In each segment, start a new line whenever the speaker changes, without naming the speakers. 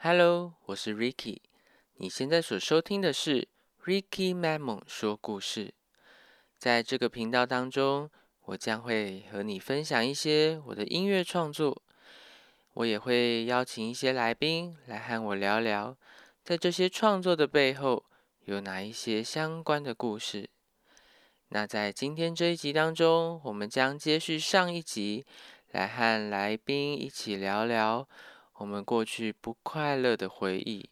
Hello，我是 Ricky。你现在所收听的是 Ricky Mamon 说故事。在这个频道当中，我将会和你分享一些我的音乐创作。我也会邀请一些来宾来和我聊聊，在这些创作的背后有哪一些相关的故事。那在今天这一集当中，我们将接续上一集，来和来宾一起聊聊我们过去不快乐的回忆。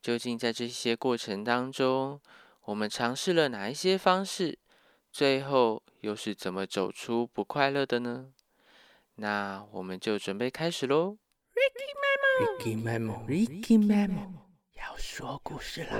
究竟在这些过程当中，我们尝试了哪一些方式？最后又是怎么走出不快乐的呢？那我们就准备开始喽。
Ricky Memo，Ricky Memo 要说故事啦。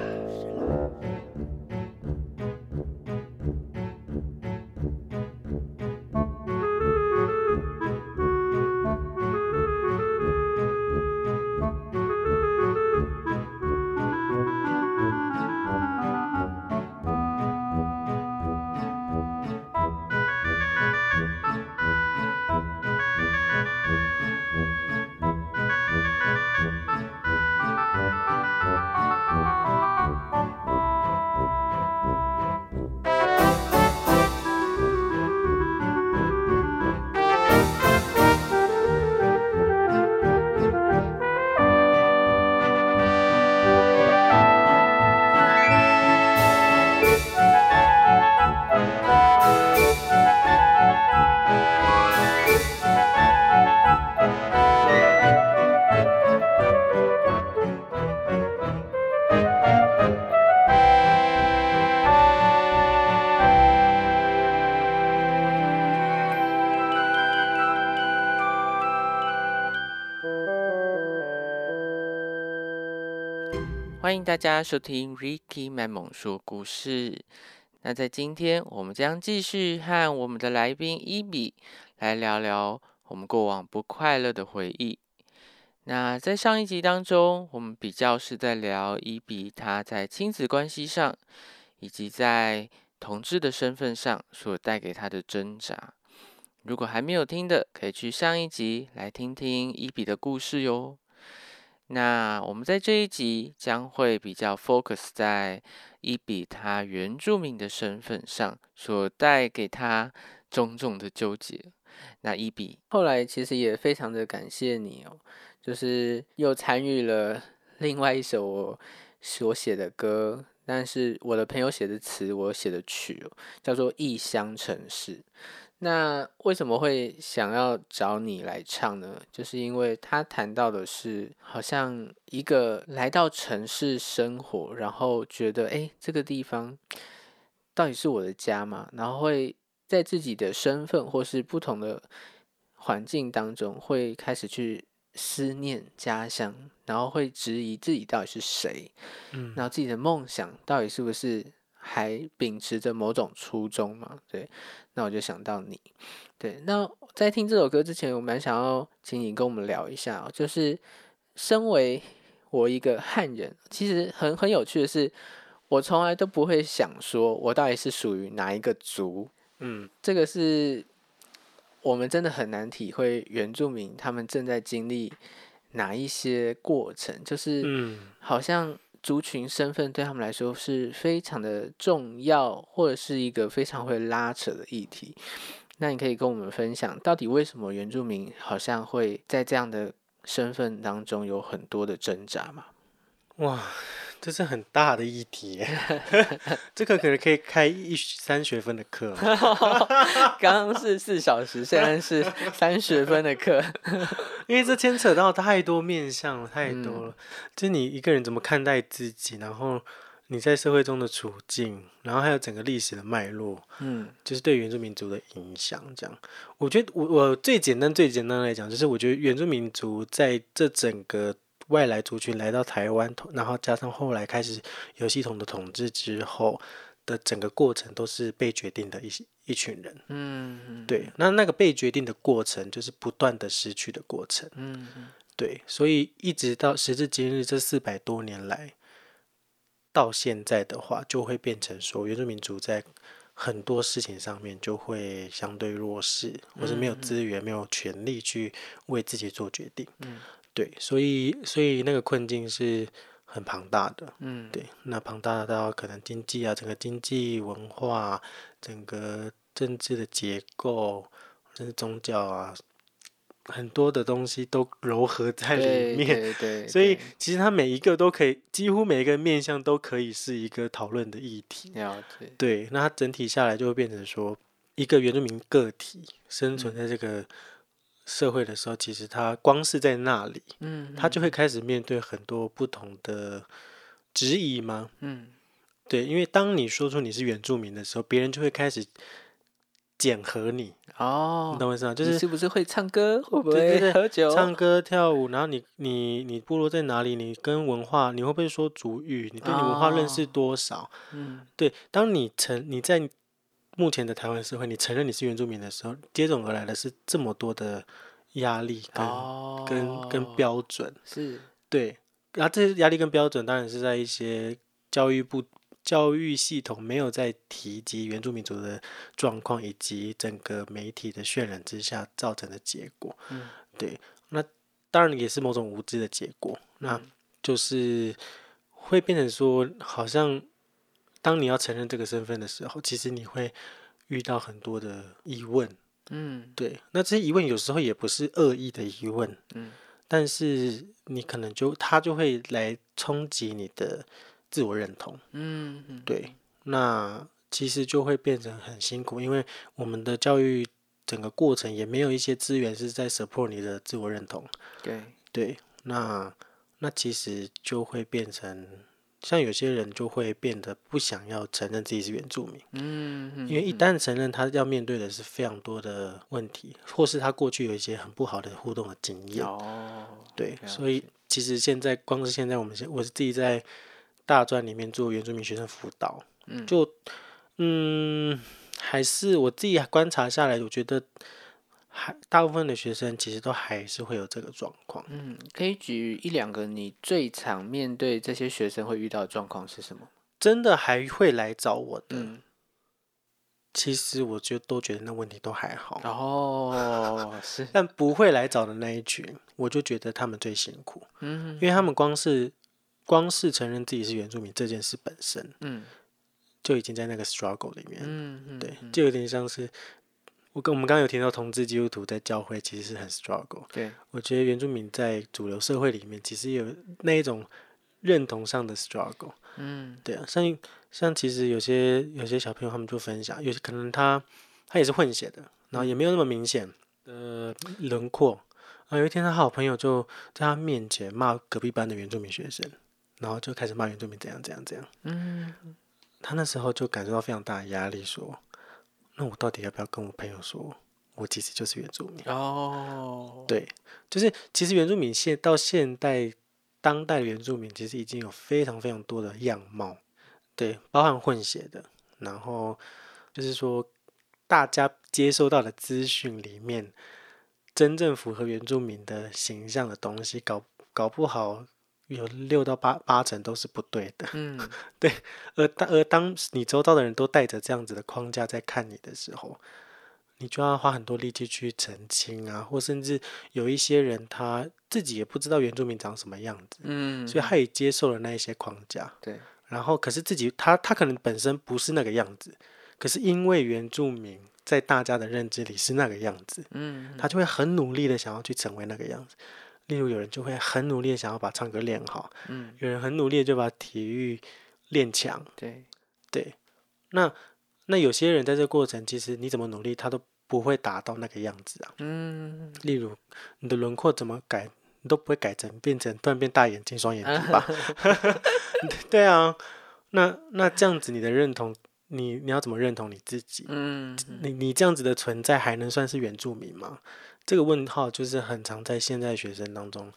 欢迎大家收听 Ricky 麦猛说故事。那在今天，我们将继续和我们的来宾伊比来聊聊我们过往不快乐的回忆。那在上一集当中，我们比较是在聊伊比他在亲子关系上，以及在同志的身份上所带给他的挣扎。如果还没有听的，可以去上一集来听听伊比的故事哟。那我们在这一集将会比较 focus 在伊比他原住民的身份上所带给他种种的纠结。那伊比后来其实也非常的感谢你哦，就是又参与了另外一首我所写的歌，但是我的朋友写的词，我写的曲哦，叫做《异乡城市》。那为什么会想要找你来唱呢？就是因为他谈到的是，好像一个来到城市生活，然后觉得，哎，这个地方到底是我的家吗？然后会在自己的身份或是不同的环境当中，会开始去思念家乡，然后会质疑自己到底是谁，嗯，然后自己的梦想到底是不是？还秉持着某种初衷嘛？对，那我就想到你。对，那在听这首歌之前，我蛮想要请你跟我们聊一下，就是身为我一个汉人，其实很很有趣的是，我从来都不会想说我到底是属于哪一个族。嗯，这个是我们真的很难体会原住民他们正在经历哪一些过程，就是嗯，好像。族群身份对他们来说是非常的重要，或者是一个非常会拉扯的议题。那你可以跟我们分享，到底为什么原住民好像会在这样的身份当中有很多的挣扎吗？
哇！这是很大的议题，这个可能可以开一三学分的课。
刚刚是四小时，现在是三学分的课，
因为这牵扯到太多面向了，太多了。就你一个人怎么看待自己，然后你在社会中的处境，然后还有整个历史的脉络，嗯，就是对原住民族的影响。这样，我觉得我我最简单最简单来讲，就是我觉得原住民族在这整个。外来族群来到台湾，然后加上后来开始有系统的统治之后的整个过程，都是被决定的一一群人。嗯，对。那那个被决定的过程，就是不断的失去的过程。嗯，对。所以一直到时至今日，这四百多年来，到现在的话，就会变成说，原住民族在很多事情上面就会相对弱势，或是没有资源、没有权利去为自己做决定。嗯。对，所以所以那个困境是很庞大的。嗯，对，那庞大到可能经济啊，整个经济文化，整个政治的结构，甚至宗教啊。很多的东西都糅合在里面，
对，
所以其实它每一个都可以，几乎每一个面向都可以是一个讨论的议题。对，那它整体下来就会变成说，一个原住民个体生存在这个社会的时候，其实他光是在那里，嗯，他就会开始面对很多不同的质疑吗？嗯，对，因为当你说出你是原住民的时候，别人就会开始。检核你哦，你懂我意思吗？就是
是不是会唱歌，会不会喝酒、
唱歌、跳舞？然后你你你部落在哪里？你跟文化，你会不会说主语？你对你文化认识多少？嗯，对。当你成你在目前的台湾社会，你承认你是原住民的时候，接踵而来的是这么多的压力跟跟跟标准，
是
对。然后这些压力跟标准，当然是在一些教育部。教育系统没有在提及原住民族的状况，以及整个媒体的渲染之下造成的结果。嗯，对，那当然也是某种无知的结果。那就是会变成说，好像当你要承认这个身份的时候，其实你会遇到很多的疑问。嗯，对，那这些疑问有时候也不是恶意的疑问。嗯，但是你可能就他就会来冲击你的。自我认同，嗯，对，那其实就会变成很辛苦，因为我们的教育整个过程也没有一些资源是在 support 你的自我认同，
对，
对，那那其实就会变成像有些人就会变得不想要承认自己是原住民，嗯，因为一旦承认，他要面对的是非常多的问题，或是他过去有一些很不好的互动的经验，哦，对，所以其实现在光是现在我们现我是自己在。大专里面做原住民学生辅导，嗯，就嗯，还是我自己观察下来，我觉得还大部分的学生其实都还是会有这个状况。
嗯，可以举一两个你最常面对这些学生会遇到的状况是什么？
真的还会来找我的，其实我就都觉得那问题都还好。
哦，是，
但不会来找的那一群，我就觉得他们最辛苦。嗯，因为他们光是。光是承认自己是原住民这件事本身，嗯，就已经在那个 struggle 里面，嗯嗯，对，就有点像是我跟我们刚刚有提到同志基督徒在教会其实是很 struggle，
对，
我觉得原住民在主流社会里面其实有那一种认同上的 struggle，嗯，对啊，像像其实有些有些小朋友他们就分享，有些可能他他也是混血的，然后也没有那么明显的轮廓，啊，有一天他好朋友就在他面前骂隔壁班的原住民学生。然后就开始骂原住民怎样怎样怎样。嗯，他那时候就感受到非常大的压力，说：“那我到底要不要跟我朋友说，我其实就是原住民？”哦，对，就是其实原住民现到现代当代原住民，其实已经有非常非常多的样貌，对，包含混血的。然后就是说，大家接收到的资讯里面，真正符合原住民的形象的东西，搞搞不好。有六到八八成都是不对的，嗯，对，而当而当你周遭的人都带着这样子的框架在看你的时候，你就要花很多力气去澄清啊，或甚至有一些人他自己也不知道原住民长什么样子，嗯，所以他也接受了那一些框架，
对，
然后可是自己他他可能本身不是那个样子，可是因为原住民在大家的认知里是那个样子，嗯，他就会很努力的想要去成为那个样子。例如，有人就会很努力的想要把唱歌练好，嗯，有人很努力的就把体育练强，
对，
对，那那有些人在这个过程，其实你怎么努力，他都不会达到那个样子啊，嗯，例如你的轮廓怎么改，你都不会改成变成突然变大眼睛、双眼皮吧？对啊，那那这样子，你的认同，你你要怎么认同你自己？嗯，你你这样子的存在，还能算是原住民吗？这个问号就是很常在现在学生当中，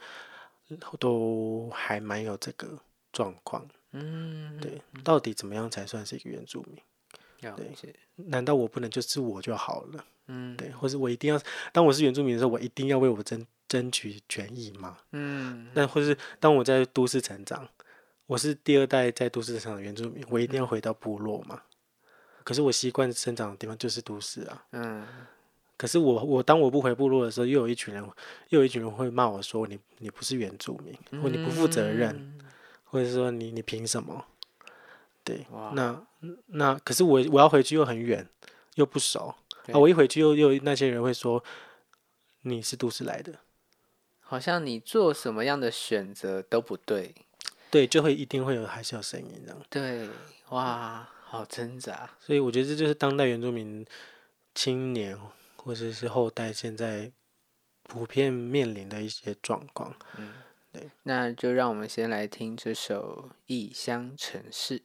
都还蛮有这个状况。嗯，对，到底怎么样才算是一个原住民？对，难道我不能就是我就好了？嗯，对，或者我一定要当我是原住民的时候，我一定要为我争争取权益吗？嗯，那或是当我在都市成长，我是第二代在都市成长的原住民，我一定要回到部落吗？可是我习惯生长的地方就是都市啊。嗯。可是我我当我不回部落的时候，又有一群人又有一群人会骂我说你你不是原住民，或你不负责任，或者说你你凭什么？对，那那可是我我要回去又很远，又不熟啊！我一回去又又那些人会说你是都市来的，
好像你做什么样的选择都不对，
对，就会一定会有还是有声音这样。
对，哇，好挣扎。
所以我觉得这就是当代原住民青年或者是后代现在普遍面临的一些状况。嗯，对，
那就让我们先来听这首《异乡城市》。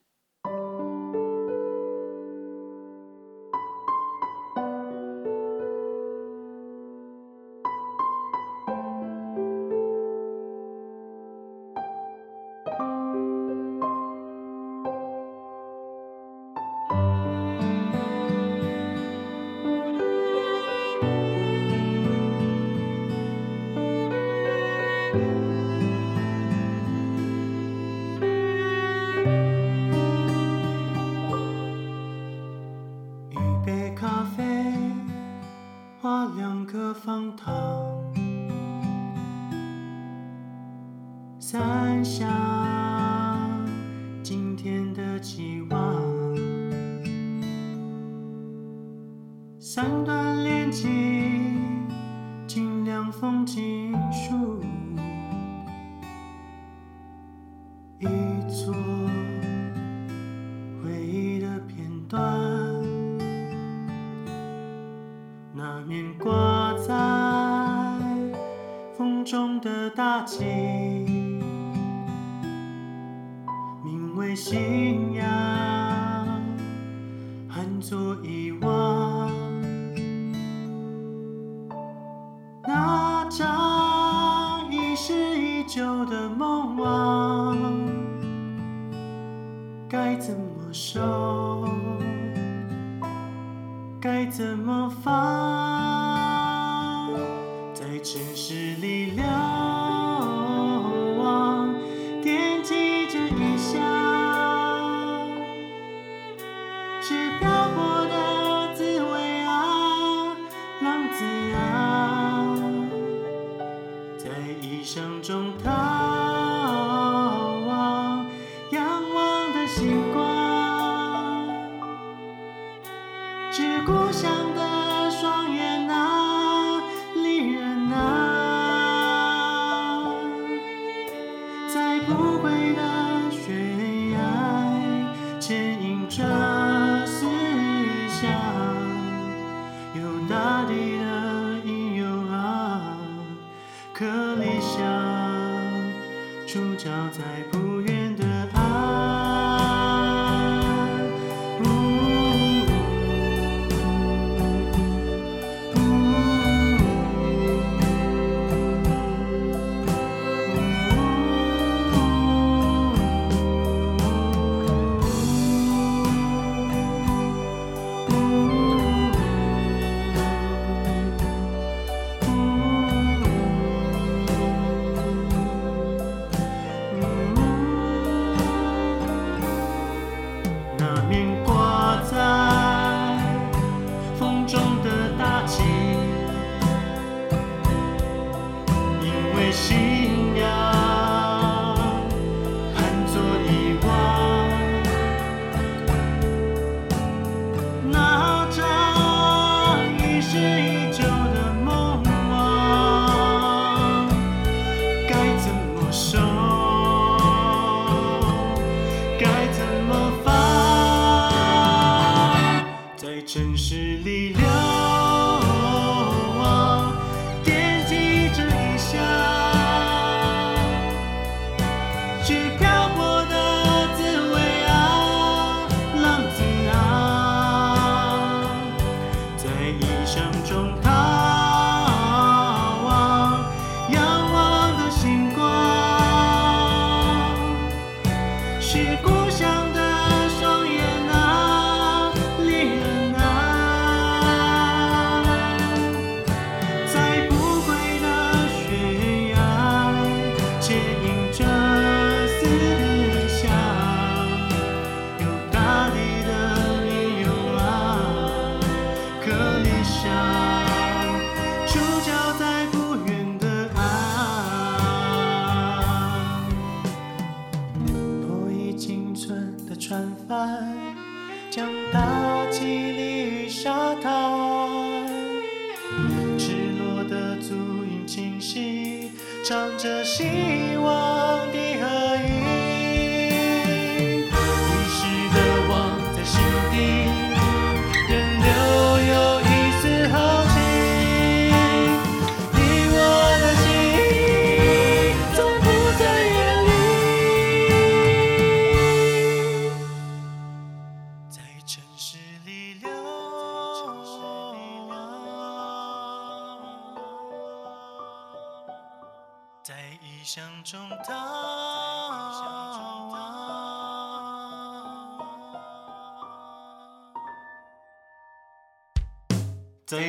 这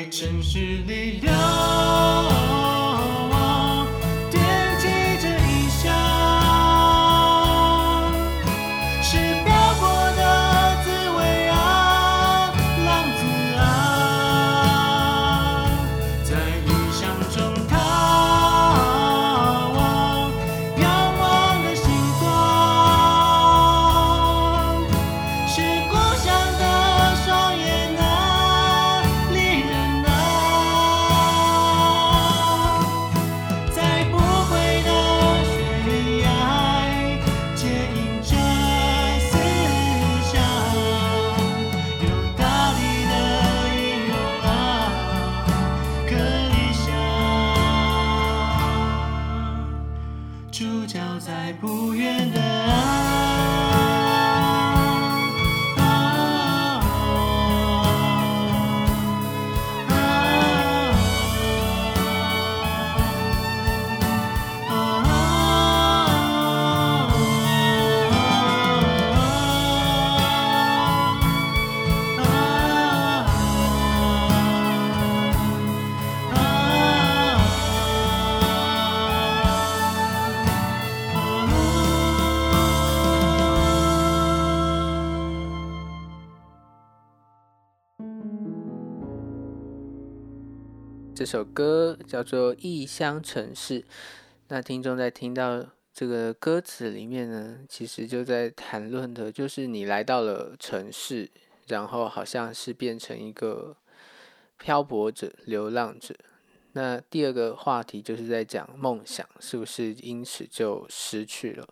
城市里流
这首歌叫做《异乡城市》。那听众在听到这个歌词里面呢，其实就在谈论的就是你来到了城市，然后好像是变成一个漂泊者、流浪者。那第二个话题就是在讲梦想是不是因此就失去了。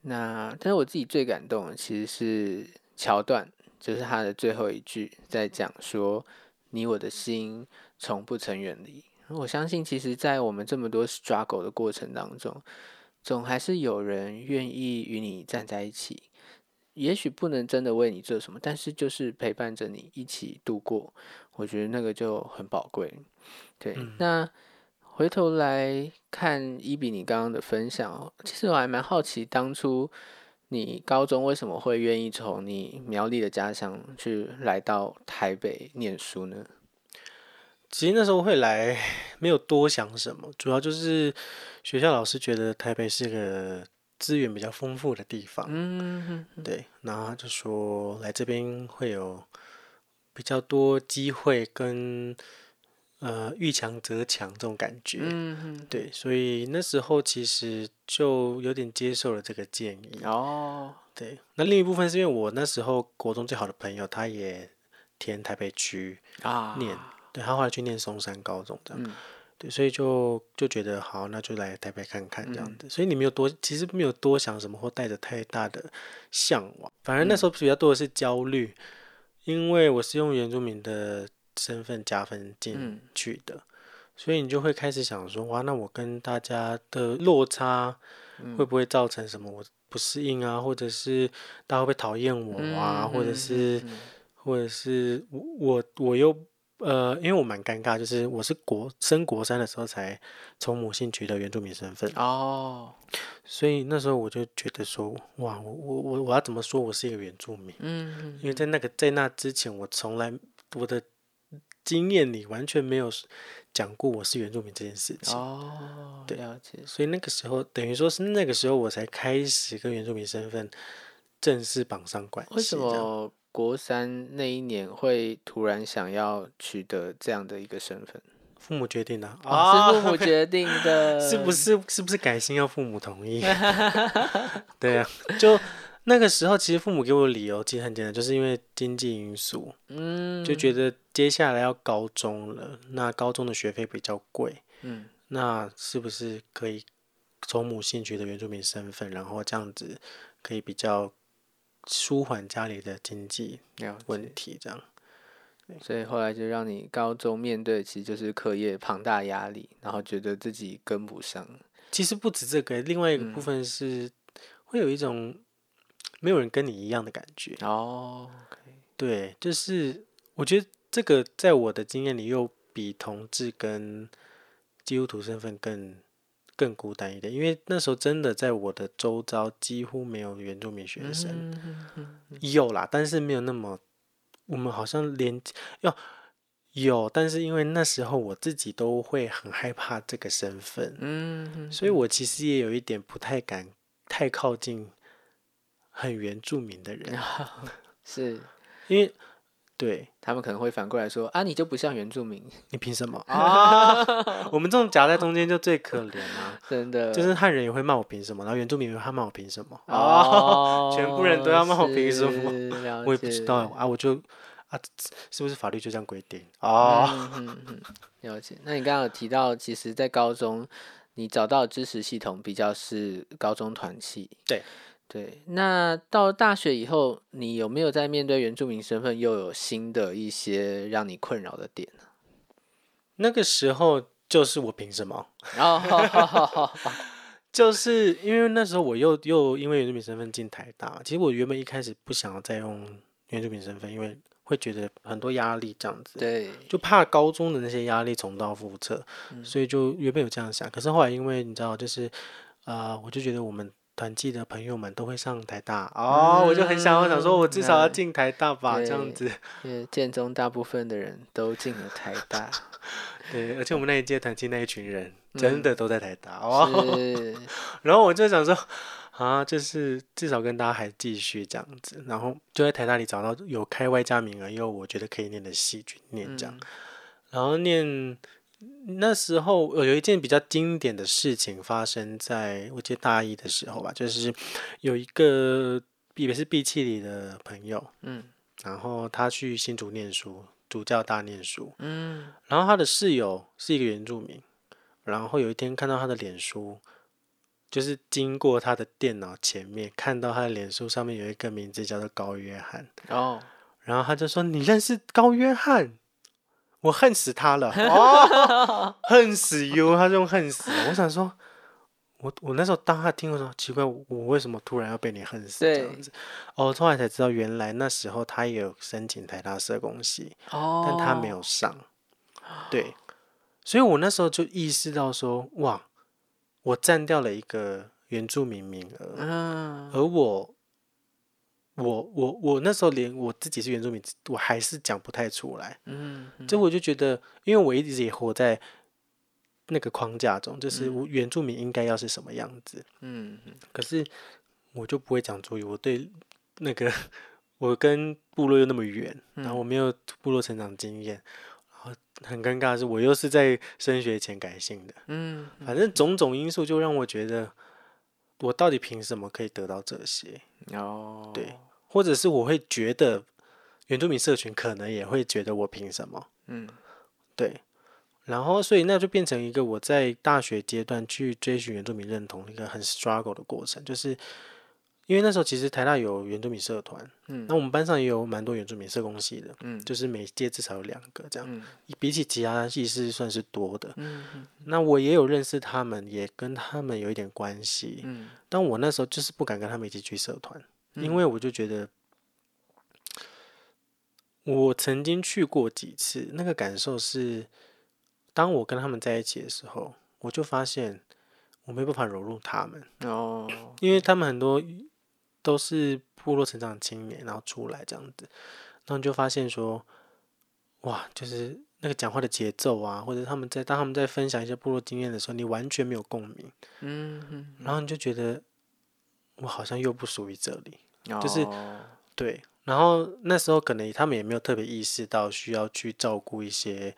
那但是我自己最感动其实是桥段，就是他的最后一句在讲说：“你我的心。”从不曾远离。我相信，其实，在我们这么多 struggle 的过程当中，总还是有人愿意与你站在一起。也许不能真的为你做什么，但是就是陪伴着你一起度过。我觉得那个就很宝贵。对，那回头来看伊比你刚刚的分享，其实我还蛮好奇，当初你高中为什么会愿意从你苗栗的家乡去来到台北念书呢？
其实那时候会来，没有多想什么，主要就是学校老师觉得台北是个资源比较丰富的地方，嗯，对，然后他就说来这边会有比较多机会跟呃遇强则强这种感觉，嗯对，所以那时候其实就有点接受了这个建议哦，对，那另一部分是因为我那时候国中最好的朋友，他也填台北区啊念。对他后来去念松山高中这样，对，所以就就觉得好，那就来台北看看这样子。所以你没有多，其实没有多想什么，或带着太大的向往。反而那时候比较多的是焦虑，因为我是用原住民的身份加分进去的，所以你就会开始想说，哇，那我跟大家的落差会不会造成什么我不适应啊，或者是大家会不会讨厌我啊，或者是或者是我我我又。呃，因为我蛮尴尬，就是我是国升国三的时候才从母姓取得原住民身份哦，所以那时候我就觉得说，哇，我我我我要怎么说我是一个原住民？嗯，因为在那个在那之前，我从来我的经验里完全没有讲过我是原住民这件事情哦，对，
了解。
所以那个时候等于说是那个时候我才开始跟原住民身份正式绑上关系。
为什么？国三那一年会突然想要取得这样的一个身份，
父母决定的
啊，是父母 决定的，
是不是？是不是改姓要父母同意？对啊，就那个时候其实父母给我的理由其实很简单，就是因为经济因素，嗯，就觉得接下来要高中了，那高中的学费比较贵，嗯，那是不是可以从母姓取得原住民身份，然后这样子可以比较舒缓家里的经济问题，这样。
所以后来就让你高中面对，其实就是课业庞大压力，然后觉得自己跟不上。
其实不止这个，另外一个部分是会有一种没有人跟你一样的感觉。哦，对，就是我觉得这个在我的经验里，又比同志跟基督徒身份更更孤单一点，因为那时候真的在我的周遭几乎没有原住民学生，有啦，但是没有那么。我们好像连要有，但是因为那时候我自己都会很害怕这个身份，嗯，所以我其实也有一点不太敢太靠近很原住民的人，
是。
因为对
他们可能会反过来说啊，你就不像原住民，
你凭什么 啊？我们这种夹在中间就最可怜了，
真的，
就是汉人也会骂我凭什么，然后原住民也会骂我凭什么，哦，全部人都要骂我凭什么，我也不知道啊，我就。啊，是不是法律就这样规定啊？
了解。那你刚刚有提到，其实，在高中你找到支持系统比较是高中团系。
对
对。那到大学以后，你有没有在面对原住民身份又有新的一些让你困扰的点呢？
那个时候就是我凭什么？哦，就是因为那时候我又又因为原住民身份进台大。其实我原本一开始不想要再用原住民身份，因为。会觉得很多压力，这样子，
对，
就怕高中的那些压力重蹈覆辙，所以就原本有这样想。可是后来，因为你知道，就是，呃，我就觉得我们团契的朋友们都会上台大，哦，我就很想，我想说，我至少要进台大吧，这样子。
因为建中大部分的人都进了台大，
对，而且我们那一届团契那一群人真的都在台大，哦。然后我就想说。啊，就是至少跟大家还继续这样子，然后就在台大里找到有开外加名额又我觉得可以念的戏剧念这样，然后念那时候有一件比较经典的事情发生在我记得大一的时候吧，就是有一个也是闭气里的朋友，嗯，然后他去新竹念书，主教大念书，嗯，然后他的室友是一个原住民，然后有一天看到他的脸书。就是经过他的电脑前面，看到他的脸书上面有一个名字叫做高约翰哦，然后他就说：“你认识高约翰？我恨死他了 哦，恨死 you！” 他用恨死。我想说，我我那时候当他听的时候，奇怪，我为什么突然要被你恨死这样子？哦，后来才知道，原来那时候他也有申请台大社工系哦，但他没有上。对，所以我那时候就意识到说，哇。我占掉了一个原住民名额，而我，我我我那时候连我自己是原住民，我还是讲不太出来。嗯，就我就觉得，因为我一直也活在那个框架中，就是原住民应该要是什么样子。嗯可是我就不会讲主语，我对那个我跟部落又那么远，然后我没有部落成长经验。很尴尬的是，我又是在升学前改姓的，嗯，反正种种因素就让我觉得，我到底凭什么可以得到这些？哦，对，或者是我会觉得原住民社群可能也会觉得我凭什么？嗯，对，然后所以那就变成一个我在大学阶段去追寻原住民认同一个很 struggle 的过程，就是。因为那时候其实台大有原住民社团，嗯，那我们班上也有蛮多原住民社工系的，嗯，就是每届至少有两个这样，比起其他系是算是多的，嗯。那我也有认识他们，也跟他们有一点关系，嗯，但我那时候就是不敢跟他们一起去社团，因为我就觉得，我曾经去过几次，那个感受是，当我跟他们在一起的时候，我就发现我没办法融入他们，哦，因为他们很多。都是部落成长青年，然后出来这样子，然后你就发现说，哇，就是那个讲话的节奏啊，或者他们在当他们在分享一些部落经验的时候，你完全没有共鸣，嗯，然后你就觉得我好像又不属于这里，就是对，然后那时候可能他们也没有特别意识到需要去照顾一些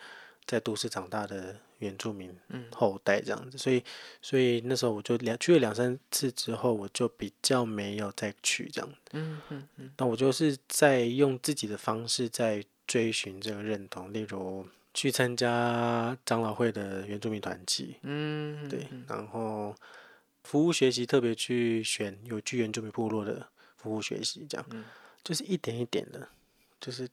在都市长大的原住民后代这样子，所以所以那时候我就两去了两三次之后，我就比较没有再去这样。嗯嗯嗯。那我就是在用自己的方式在追寻这个认同，例如去参加长老会的原住民团契，嗯，对，然后服务学习，特别去选有去原住民部落的服务学习，这样，就是一点一点的，就是。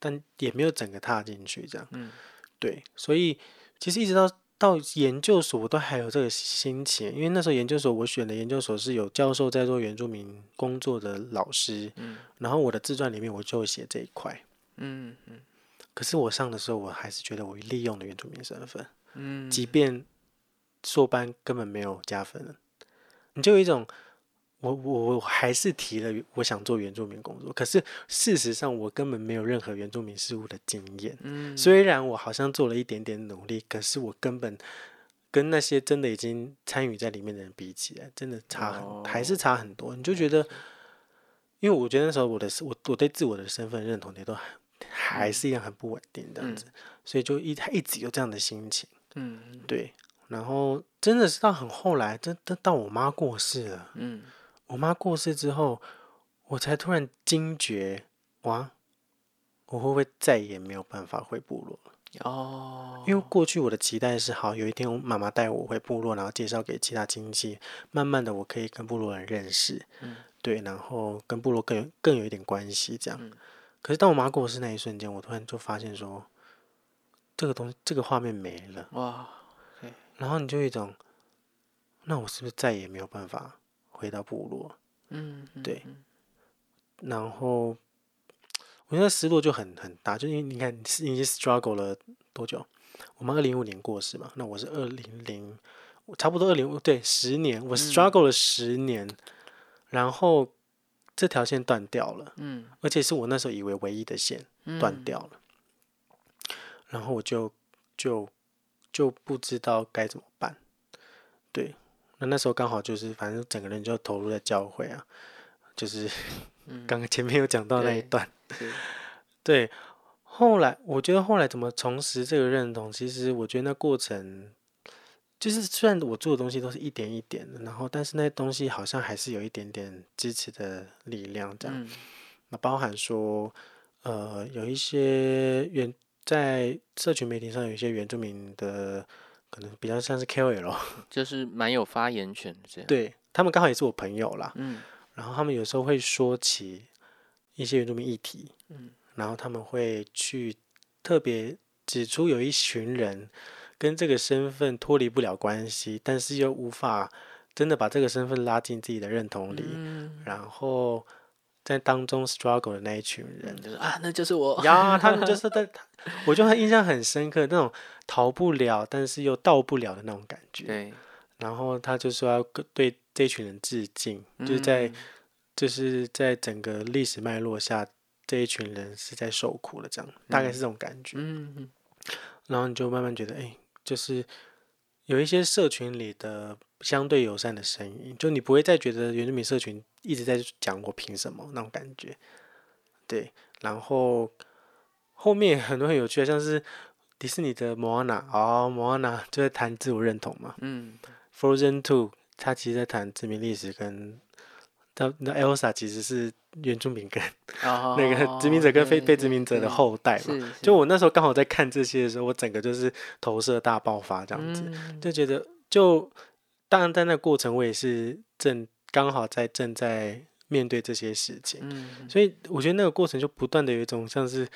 但也没有整个踏进去，这样，嗯，对，所以其实一直到到研究所，我都还有这个心情，因为那时候研究所我选的研究所是有教授在做原住民工作的老师，嗯，然后我的自传里面我就写这一块，嗯嗯，可是我上的时候，我还是觉得我利用了原住民身份，嗯，即便硕班根本没有加分，你就有一种。我我我还是提了我想做原住民工作，可是事实上我根本没有任何原住民事务的经验。嗯，虽然我好像做了一点点努力，可是我根本跟那些真的已经参与在里面的人比起来，真的差很，还是差很多。你就觉得，因为我觉得那时候我的我我对自我的身份认同也都还还是一样很不稳定这样子，所以就一他一直有这样的心情。嗯，对。然后真的是到很后来，真真到我妈过世了。嗯。我妈过世之后，我才突然惊觉，哇，我会不会再也没有办法回部落了？哦，因为过去我的期待是，好，有一天我妈妈带我回部落，然后介绍给其他亲戚，慢慢的我可以跟部落人认识，嗯，对，然后跟部落更有更有一点关系，这样。可是当我妈过世那一瞬间，我突然就发现说，这个东西，这个画面没了，哇，然后你就一种，那我是不是再也没有办法？回到部落，嗯，对，然后我觉得失落就很很大，就因为你看，你已经 struggle 了多久？我们二零一五年过世嘛，那我是二零零，差不多二零对十年，我 struggle 了十年，然后这条线断掉了，嗯，而且是我那时候以为唯一的线断掉了，然后我就就就不知道该怎么办，对。那那时候刚好就是，反正整个人就投入在教会啊，就是 刚刚前面有讲到那一段，对。后来我觉得后来怎么重拾这个认同，其实我觉得那过程，就是虽然我做的东西都是一点一点的，然后但是那些东西好像还是有一点点支持的力量这样。那包含说，呃，有一些原在社群媒体上有一些原住民的。可能比较像是 KOL，
就是蛮有发言权的这样。
对他们刚好也是我朋友啦，嗯，然后他们有时候会说起一些原住民议题，嗯，然后他们会去特别指出有一群人跟这个身份脱离不了关系，但是又无法真的把这个身份拉进自己的认同里，嗯然后。在当中 struggle 的那一群人，
就是啊，那就是我
呀，他们就是在，我就很印象很深刻，那种逃不了，但是又到不了的那种感觉。
对，
然后他就说要对这群人致敬，就是在，就是在整个历史脉络下，这一群人是在受苦的，这样大概是这种感觉。然后你就慢慢觉得，哎，就是有一些社群里的。相对友善的声音，就你不会再觉得原住民社群一直在讲我凭什么那种感觉，对。然后后面很多很有趣的，像是迪士尼的莫安娜，哦，莫安娜就在谈自我认同嘛。嗯。Frozen Two，他其实在谈殖民历史，跟他那 Elsa 其实是原住民跟 那个殖民者跟非被殖民者的后代嘛。就我那时候刚好在看这些的时候，我整个就是投射大爆发这样子，就觉得就。当然，在那过程，我也是正刚好在正在面对这些事情，所以我觉得那个过程就不断的有一种像是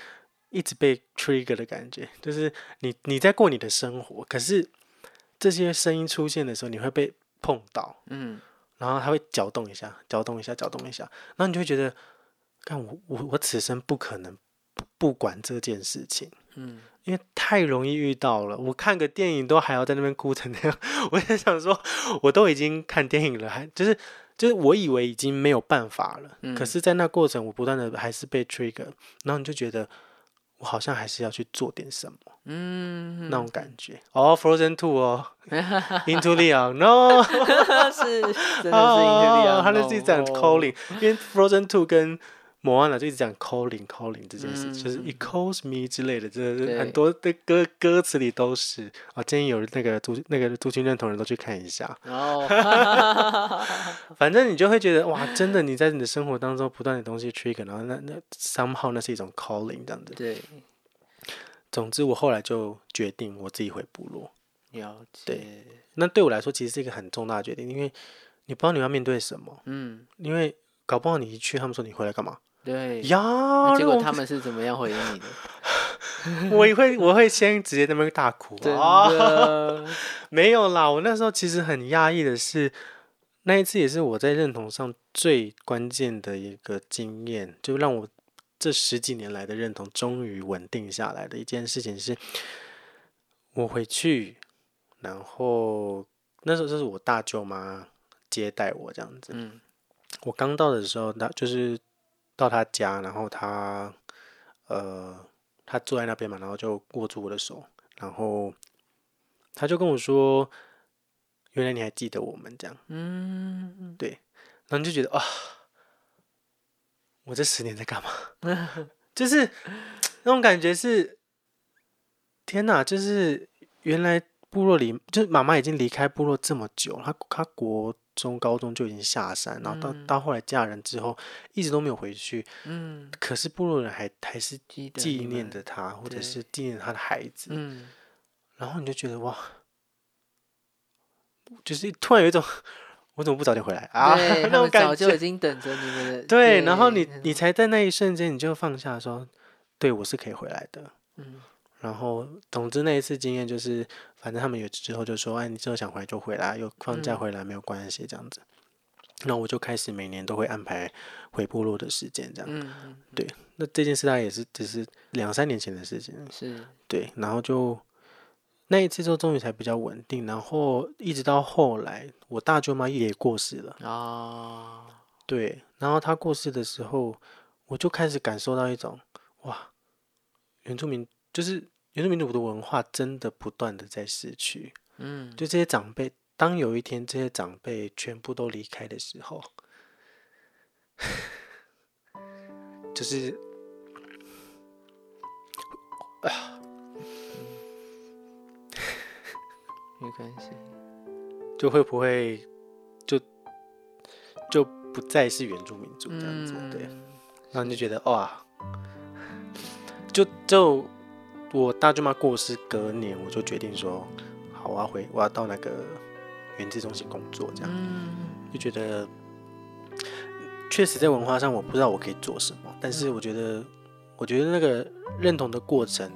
一直被 trigger 的感觉，就是你你在过你的生活，可是这些声音出现的时候，你会被碰到，嗯，然后它会搅动一下，搅动一下，搅动一下，然后你就会觉得，看我我我此生不可能不管这件事情，嗯。因为太容易遇到了，我看个电影都还要在那边哭成那样。我在想说，我都已经看电影了，还就是就是我以为已经没有办法了，可是，在那过程我不断的还是被 trigger，然后你就觉得我好像还是要去做点什么，嗯，那种感觉。哦，Frozen Two 哦，Into the Unknown，
是真的是 Into the Unknown，
他那是一盏 calling，因为 Frozen Two 跟某安了，就一直讲 calling calling 这件事，就是 it calls me 之类的，真的是很多的歌歌词里都是啊。建议有那个族那个族群认同人都去看一下。哦，反正你就会觉得哇，真的你在你的生活当中不断的东西 trigger，然后那那 somehow 那是一种 calling 这样子。
对。
总之，我后来就决定我自己回部落。
了解。
对。那对我来说，其实是一个很重大的决定，因为你不知道你要面对什么。嗯。因为搞不好你一去，他们说你回来干嘛？
对
呀，
结果他们是怎么样回应你的？
我也会，我会先直接在那边大哭啊！没有啦，我那时候其实很压抑的是，那一次也是我在认同上最关键的一个经验，就让我这十几年来的认同终于稳定下来的一件事情是，我回去，然后那时候就是我大舅妈接待我这样子。嗯，我刚到的时候，那就是。到他家，然后他，呃，他坐在那边嘛，然后就握住我的手，然后他就跟我说：“原来你还记得我们这样。”嗯，对，然后你就觉得啊，我这十年在干嘛？就是那种感觉是，天哪！就是原来部落里，就是妈妈已经离开部落这么久，她她国。中高中就已经下山，然后到到后来嫁人之后，一直都没有回去。嗯，可是部落人还还是纪念着她，或者是纪念她的孩子。嗯，然后你就觉得哇，就是突然有一种，我怎么不早点回来啊？那种感觉
就已经等着你们了。
对，然后你你才在那一瞬间，你就放下说，对我是可以回来的。嗯。然后，总之那一次经验就是，反正他们有之后就说，哎，你之后想回来就回来，有放假回来没有关系，这样子。那我就开始每年都会安排回部落的时间，这样。嗯对，那这件事大概也是只是两三年前的事情。
是。
对，然后就那一次之后，终于才比较稳定。然后一直到后来，我大舅妈也过世了。啊。对，然后她过世的时候，我就开始感受到一种，哇，原住民就是。原住民族的文化真的不断的在失去，嗯，就这些长辈，当有一天这些长辈全部都离开的时候，就是
啊，没关系，
就会不会就就不再是原住民族这样子，对，然后你就觉得哇，就就。我大舅妈过世隔年，我就决定说，好，我要回，我要到那个原子中心工作，这样，就觉得确实在文化上我不知道我可以做什么，但是我觉得，我觉得那个认同的过程，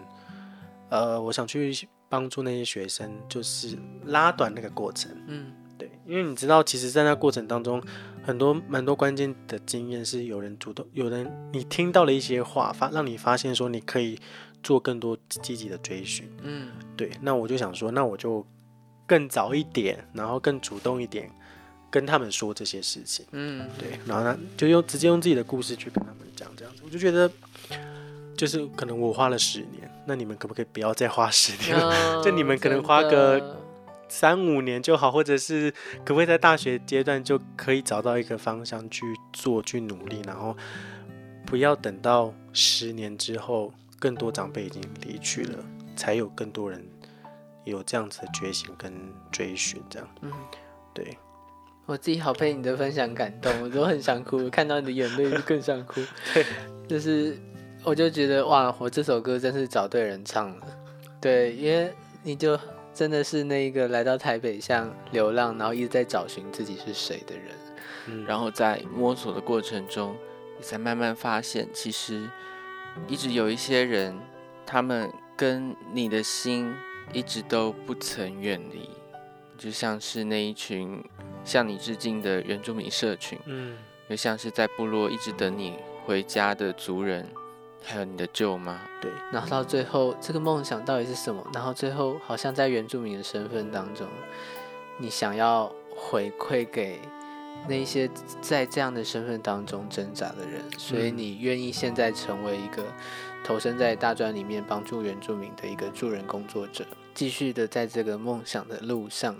呃，我想去帮助那些学生，就是拉短那个过程，嗯，对，因为你知道，其实，在那过程当中，很多蛮多关键的经验是有人主动，有人你听到了一些话，发让你发现说你可以。做更多积极的追寻，嗯，对，那我就想说，那我就更早一点，然后更主动一点，跟他们说这些事情，嗯，对，然后呢，就用直接用自己的故事去跟他们讲，这样子，我就觉得，就是可能我花了十年，那你们可不可以不要再花十年了？就你们可能花个三五年就好，或者是可不可以在大学阶段就可以找到一个方向去做，去努力，然后不要等到十年之后。更多长辈已经离去了，才有更多人有这样子的觉醒跟追寻，这样。嗯，对。
我自己好被你的分享感动，我都很想哭，看到你的眼泪就更想哭。
对，
就是我就觉得哇，我这首歌真是找对人唱了。对，因为你就真的是那个来到台北像流浪，然后一直在找寻自己是谁的人。
嗯，
然后在摸索的过程中，你才慢慢发现其实。一直有一些人，他们跟你的心一直都不曾远离，就像是那一群向你致敬的原住民社群，嗯，又像是在部落一直等你回家的族人，还有你的舅妈，
对。
然后到最后，这个梦想到底是什么？然后最后，好像在原住民的身份当中，你想要回馈给。那些在这样的身份当中挣扎的人，所以你愿意现在成为一个投身在大专里面帮助原住民的一个助人工作者，继续的在这个梦想的路上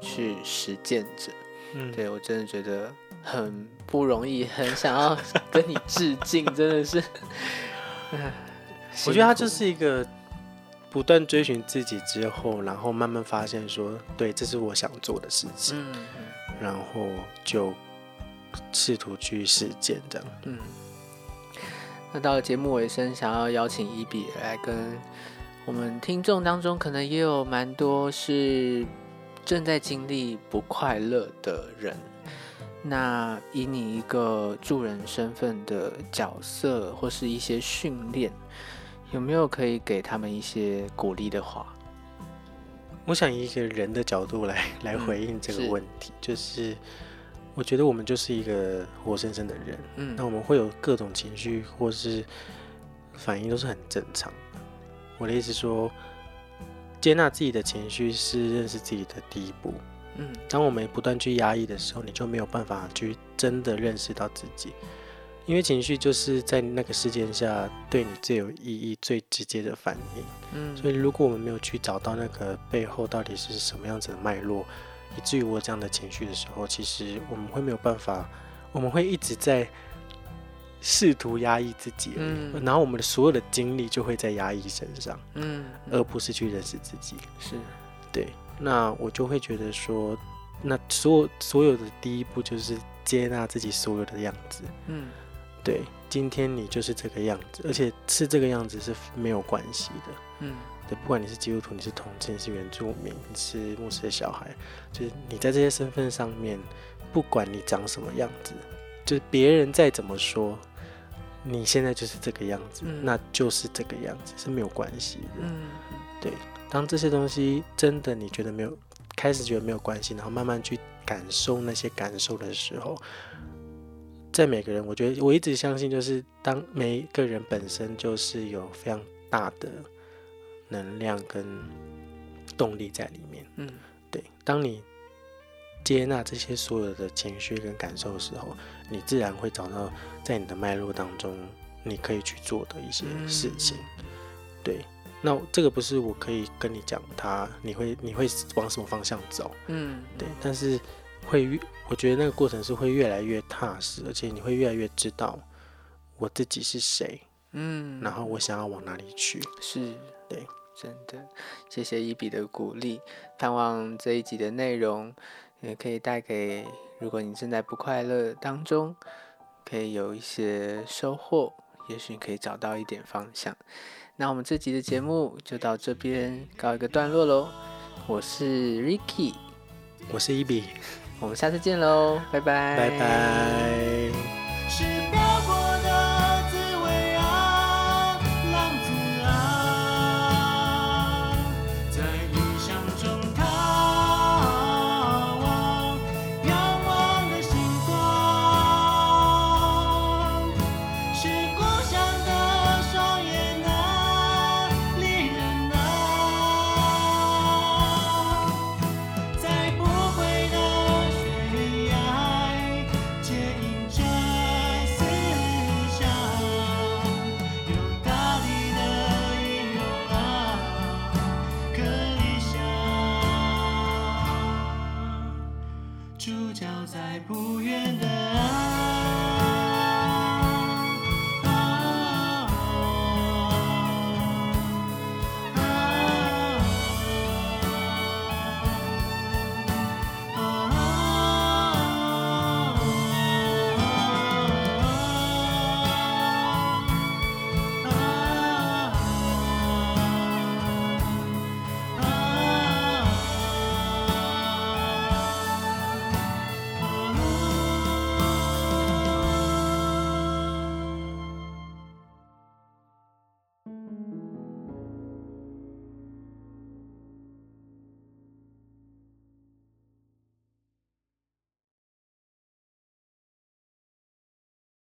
去实践着。嗯，对我真的觉得很不容易，很想要跟你致敬，真的是。
我觉得他就是一个不断追寻自己之后，然后慢慢发现说，对，这是我想做的事情，然后就试图去实践这样。嗯。
那到了节目尾声，想要邀请伊比来跟我们听众当中，可能也有蛮多是正在经历不快乐的人。那以你一个助人身份的角色，或是一些训练，有没有可以给他们一些鼓励的话？
我想以一个人的角度来来回应这个问题，就是我觉得我们就是一个活生生的人，嗯，那我们会有各种情绪或是反应，都是很正常的。我的意思说，接纳自己的情绪是认识自己的第一步。嗯，当我们不断去压抑的时候，你就没有办法去真的认识到自己，因为情绪就是在那个事件下对你最有意义、最直接的反应。嗯，所以如果我们没有去找到那个背后到底是什么样子的脉络，以至于我这样的情绪的时候，其实我们会没有办法，我们会一直在试图压抑自己，嗯，然后我们的所有的精力就会在压抑身上，嗯，而不是去认识自己。
是，
对。那我就会觉得说，那所有所有的第一步就是接纳自己所有的样子。嗯，对，今天你就是这个样子，而且是这个样子是没有关系的。嗯，对，不管你是基督徒，你是同性，你是原住民，你是牧师的小孩，就是你在这些身份上面，不管你长什么样子，就是别人再怎么说，你现在就是这个样子，那就是这个样子是没有关系的。嗯，对。当这些东西真的你觉得没有，开始觉得没有关系，然后慢慢去感受那些感受的时候，在每个人，我觉得我一直相信，就是当每一个人本身就是有非常大的能量跟动力在里面。嗯，对。当你接纳这些所有的情绪跟感受的时候，你自然会找到在你的脉络当中你可以去做的一些事情。对。那这个不是我可以跟你讲，他你会你会往什么方向走？嗯，对。但是会越，我觉得那个过程是会越来越踏实，而且你会越来越知道我自己是谁。嗯，然后我想要往哪里去？
是，
对，
真的。谢谢一比的鼓励，盼望这一集的内容也可以带给，如果你正在不快乐当中，可以有一些收获，也许可以找到一点方向。那我们这集的节目就到这边告一个段落喽。我是 Ricky，
我是 Eb，
我们下次见喽拜拜。
拜拜。